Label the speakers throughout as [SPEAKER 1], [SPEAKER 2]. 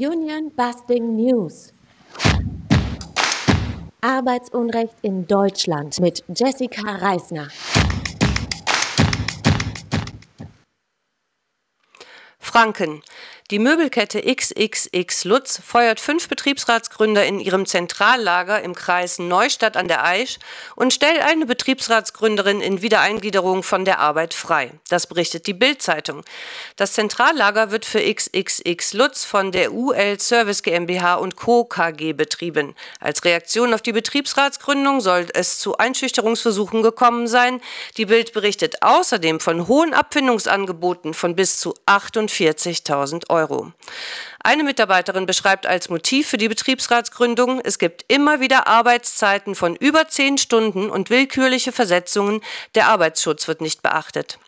[SPEAKER 1] Union Busting News. Arbeitsunrecht in Deutschland mit Jessica Reisner.
[SPEAKER 2] Franken. Die Möbelkette XXX Lutz feuert fünf Betriebsratsgründer in ihrem Zentrallager im Kreis Neustadt an der Aisch und stellt eine Betriebsratsgründerin in Wiedereingliederung von der Arbeit frei. Das berichtet die Bild-Zeitung. Das Zentrallager wird für XXX Lutz von der UL Service GmbH und Co. KG betrieben. Als Reaktion auf die Betriebsratsgründung soll es zu Einschüchterungsversuchen gekommen sein. Die Bild berichtet außerdem von hohen Abfindungsangeboten von bis zu 48.000 Euro. Euro. Eine Mitarbeiterin beschreibt als Motiv für die Betriebsratsgründung, es gibt immer wieder Arbeitszeiten von über zehn Stunden und willkürliche Versetzungen, der Arbeitsschutz wird nicht beachtet.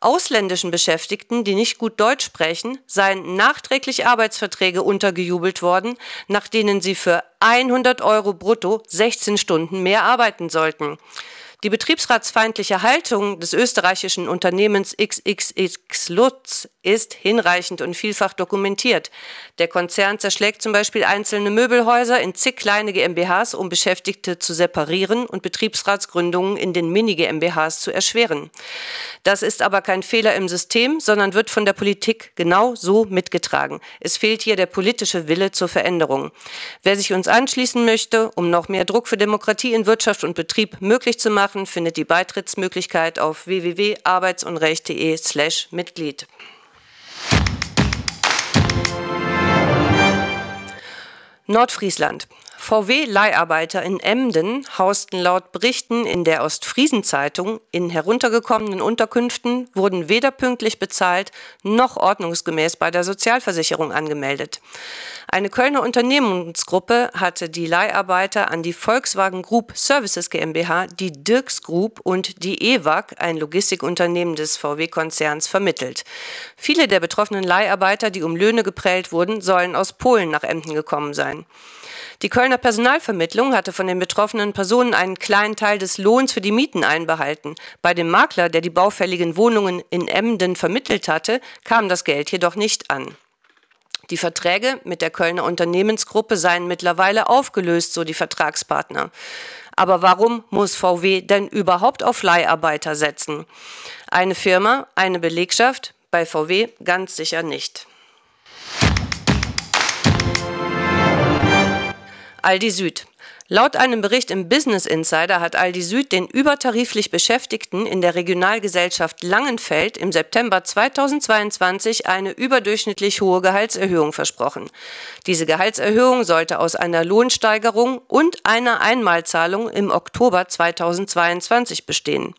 [SPEAKER 2] Ausländischen Beschäftigten, die nicht gut Deutsch sprechen, seien nachträglich Arbeitsverträge untergejubelt worden, nach denen sie für 100 Euro brutto 16 Stunden mehr arbeiten sollten. Die betriebsratsfeindliche Haltung des österreichischen Unternehmens XXX Lutz ist hinreichend und vielfach dokumentiert. Der Konzern zerschlägt zum Beispiel einzelne Möbelhäuser in zig kleine GmbHs, um Beschäftigte zu separieren und Betriebsratsgründungen in den Mini-GmbHs zu erschweren. Das ist aber kein Fehler im System, sondern wird von der Politik genau so mitgetragen. Es fehlt hier der politische Wille zur Veränderung. Wer sich uns anschließen möchte, um noch mehr Druck für Demokratie in Wirtschaft und Betrieb möglich zu machen, machen, findet die Beitrittsmöglichkeit auf www.arbeitsunrecht.de slash Mitglied. Nordfriesland. VW-Leiharbeiter in Emden hausten laut Berichten in der Ostfriesen-Zeitung in heruntergekommenen Unterkünften, wurden weder pünktlich bezahlt noch ordnungsgemäß bei der Sozialversicherung angemeldet. Eine Kölner Unternehmensgruppe hatte die Leiharbeiter an die Volkswagen Group Services GmbH, die Dirks Group und die EWAG, ein Logistikunternehmen des VW-Konzerns, vermittelt. Viele der betroffenen Leiharbeiter, die um Löhne geprellt wurden, sollen aus Polen nach Emden gekommen sein. Die Kölner Personalvermittlung hatte von den betroffenen Personen einen kleinen Teil des Lohns für die Mieten einbehalten. Bei dem Makler, der die baufälligen Wohnungen in Emden vermittelt hatte, kam das Geld jedoch nicht an. Die Verträge mit der Kölner Unternehmensgruppe seien mittlerweile aufgelöst, so die Vertragspartner. Aber warum muss VW denn überhaupt auf Leiharbeiter setzen? Eine Firma, eine Belegschaft, bei VW ganz sicher nicht. Aldi Süd. Laut einem Bericht im Business Insider hat Aldi Süd den übertariflich Beschäftigten in der Regionalgesellschaft Langenfeld im September 2022 eine überdurchschnittlich hohe Gehaltserhöhung versprochen. Diese Gehaltserhöhung sollte aus einer Lohnsteigerung und einer Einmalzahlung im Oktober 2022 bestehen.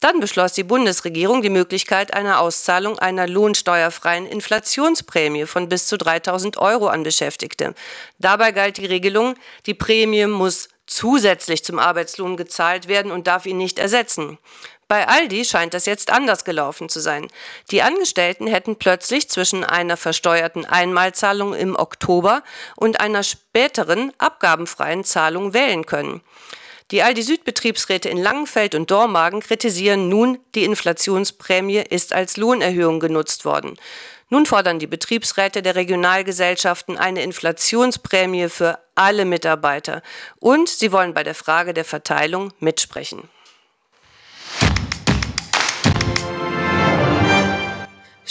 [SPEAKER 2] Dann beschloss die Bundesregierung die Möglichkeit einer Auszahlung einer lohnsteuerfreien Inflationsprämie von bis zu 3000 Euro an Beschäftigte. Dabei galt die Regelung, die Prämie muss zusätzlich zum Arbeitslohn gezahlt werden und darf ihn nicht ersetzen. Bei Aldi scheint das jetzt anders gelaufen zu sein. Die Angestellten hätten plötzlich zwischen einer versteuerten Einmalzahlung im Oktober und einer späteren abgabenfreien Zahlung wählen können. Die Aldi Süd-Betriebsräte in Langenfeld und Dormagen kritisieren nun, die Inflationsprämie ist als Lohnerhöhung genutzt worden. Nun fordern die Betriebsräte der Regionalgesellschaften eine Inflationsprämie für alle Mitarbeiter und sie wollen bei der Frage der Verteilung mitsprechen.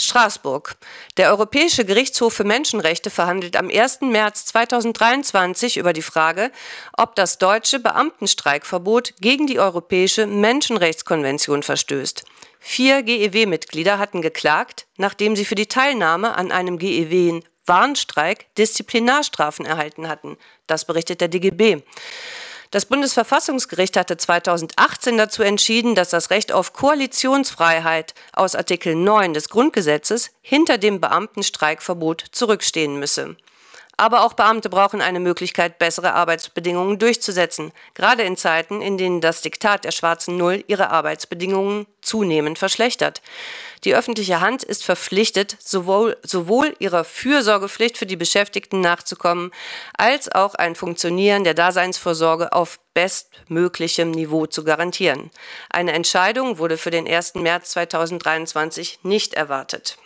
[SPEAKER 2] Straßburg. Der Europäische Gerichtshof für Menschenrechte verhandelt am 1. März 2023 über die Frage, ob das deutsche Beamtenstreikverbot gegen die Europäische Menschenrechtskonvention verstößt. Vier GEW-Mitglieder hatten geklagt, nachdem sie für die Teilnahme an einem GEW-Warnstreik Disziplinarstrafen erhalten hatten. Das berichtet der DGB. Das Bundesverfassungsgericht hatte 2018 dazu entschieden, dass das Recht auf Koalitionsfreiheit aus Artikel 9 des Grundgesetzes hinter dem Beamtenstreikverbot zurückstehen müsse. Aber auch Beamte brauchen eine Möglichkeit, bessere Arbeitsbedingungen durchzusetzen, gerade in Zeiten, in denen das Diktat der schwarzen Null ihre Arbeitsbedingungen zunehmend verschlechtert. Die öffentliche Hand ist verpflichtet, sowohl, sowohl ihrer Fürsorgepflicht für die Beschäftigten nachzukommen, als auch ein Funktionieren der Daseinsvorsorge auf bestmöglichem Niveau zu garantieren. Eine Entscheidung wurde für den 1. März 2023 nicht erwartet.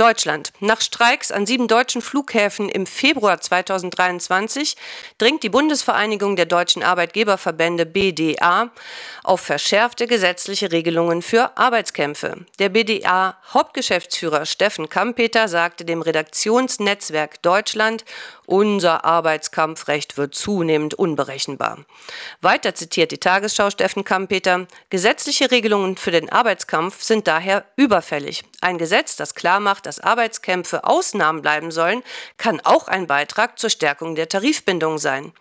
[SPEAKER 2] Deutschland. Nach Streiks an sieben deutschen Flughäfen im Februar 2023 dringt die Bundesvereinigung der deutschen Arbeitgeberverbände BDA auf verschärfte gesetzliche Regelungen für Arbeitskämpfe. Der BDA-Hauptgeschäftsführer Steffen Kampeter sagte dem Redaktionsnetzwerk Deutschland, unser Arbeitskampfrecht wird zunehmend unberechenbar. Weiter zitiert die Tagesschau Steffen Kampeter, gesetzliche Regelungen für den Arbeitskampf sind daher überfällig. Ein Gesetz, das klar macht, dass Arbeitskämpfe Ausnahmen bleiben sollen, kann auch ein Beitrag zur Stärkung der Tarifbindung sein.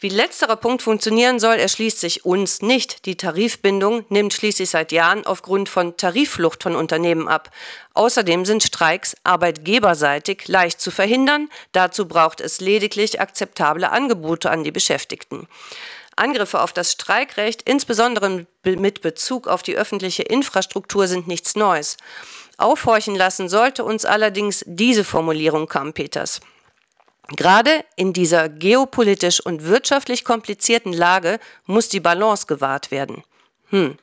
[SPEAKER 2] Wie letzterer Punkt funktionieren soll, erschließt sich uns nicht. Die Tarifbindung nimmt schließlich seit Jahren aufgrund von Tarifflucht von Unternehmen ab. Außerdem sind Streiks arbeitgeberseitig leicht zu verhindern. Dazu braucht es lediglich akzeptable Angebote an die Beschäftigten. Angriffe auf das Streikrecht, insbesondere mit Bezug auf die öffentliche Infrastruktur, sind nichts Neues. Aufhorchen lassen sollte uns allerdings diese Formulierung Kampeters. Gerade in dieser geopolitisch und wirtschaftlich komplizierten Lage muss die Balance gewahrt werden. Hm.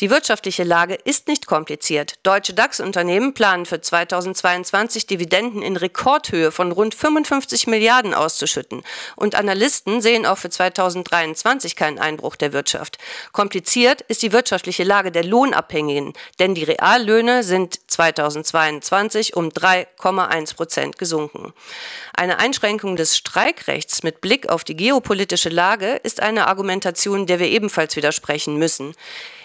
[SPEAKER 2] Die wirtschaftliche Lage ist nicht kompliziert. Deutsche DAX-Unternehmen planen für 2022 Dividenden in Rekordhöhe von rund 55 Milliarden auszuschütten. Und Analysten sehen auch für 2023 keinen Einbruch der Wirtschaft. Kompliziert ist die wirtschaftliche Lage der Lohnabhängigen, denn die Reallöhne sind 2022 um 3,1 Prozent gesunken. Eine Einschränkung des Streikrechts mit Blick auf die geopolitische Lage ist eine Argumentation, der wir ebenfalls widersprechen müssen.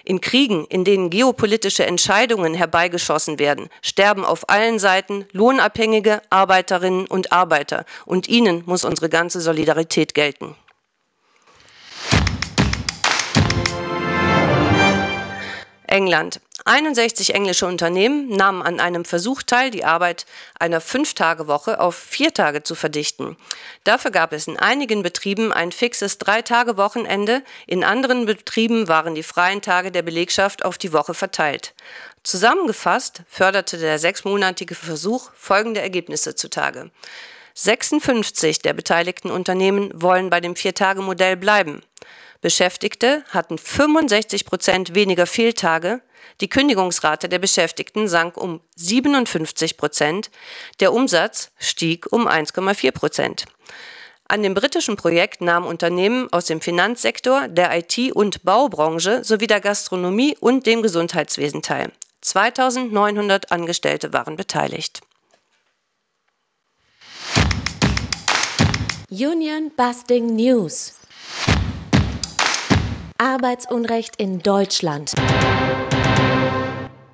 [SPEAKER 2] In Kriegen, in denen geopolitische Entscheidungen herbeigeschossen werden, sterben auf allen Seiten lohnabhängige Arbeiterinnen und Arbeiter, und ihnen muss unsere ganze Solidarität gelten. England. 61 englische Unternehmen nahmen an einem Versuch teil, die Arbeit einer Fünf-Tage-Woche auf vier Tage zu verdichten. Dafür gab es in einigen Betrieben ein fixes Drei-Tage-Wochenende, in anderen Betrieben waren die freien Tage der Belegschaft auf die Woche verteilt. Zusammengefasst förderte der sechsmonatige Versuch folgende Ergebnisse zutage. 56 der beteiligten Unternehmen wollen bei dem Vier-Tage-Modell bleiben. Beschäftigte hatten 65 Prozent weniger Fehltage, die Kündigungsrate der Beschäftigten sank um 57 Prozent, der Umsatz stieg um 1,4 Prozent. An dem britischen Projekt nahmen Unternehmen aus dem Finanzsektor, der IT- und Baubranche sowie der Gastronomie und dem Gesundheitswesen teil. 2900 Angestellte waren beteiligt.
[SPEAKER 1] Union Busting News Arbeitsunrecht in Deutschland.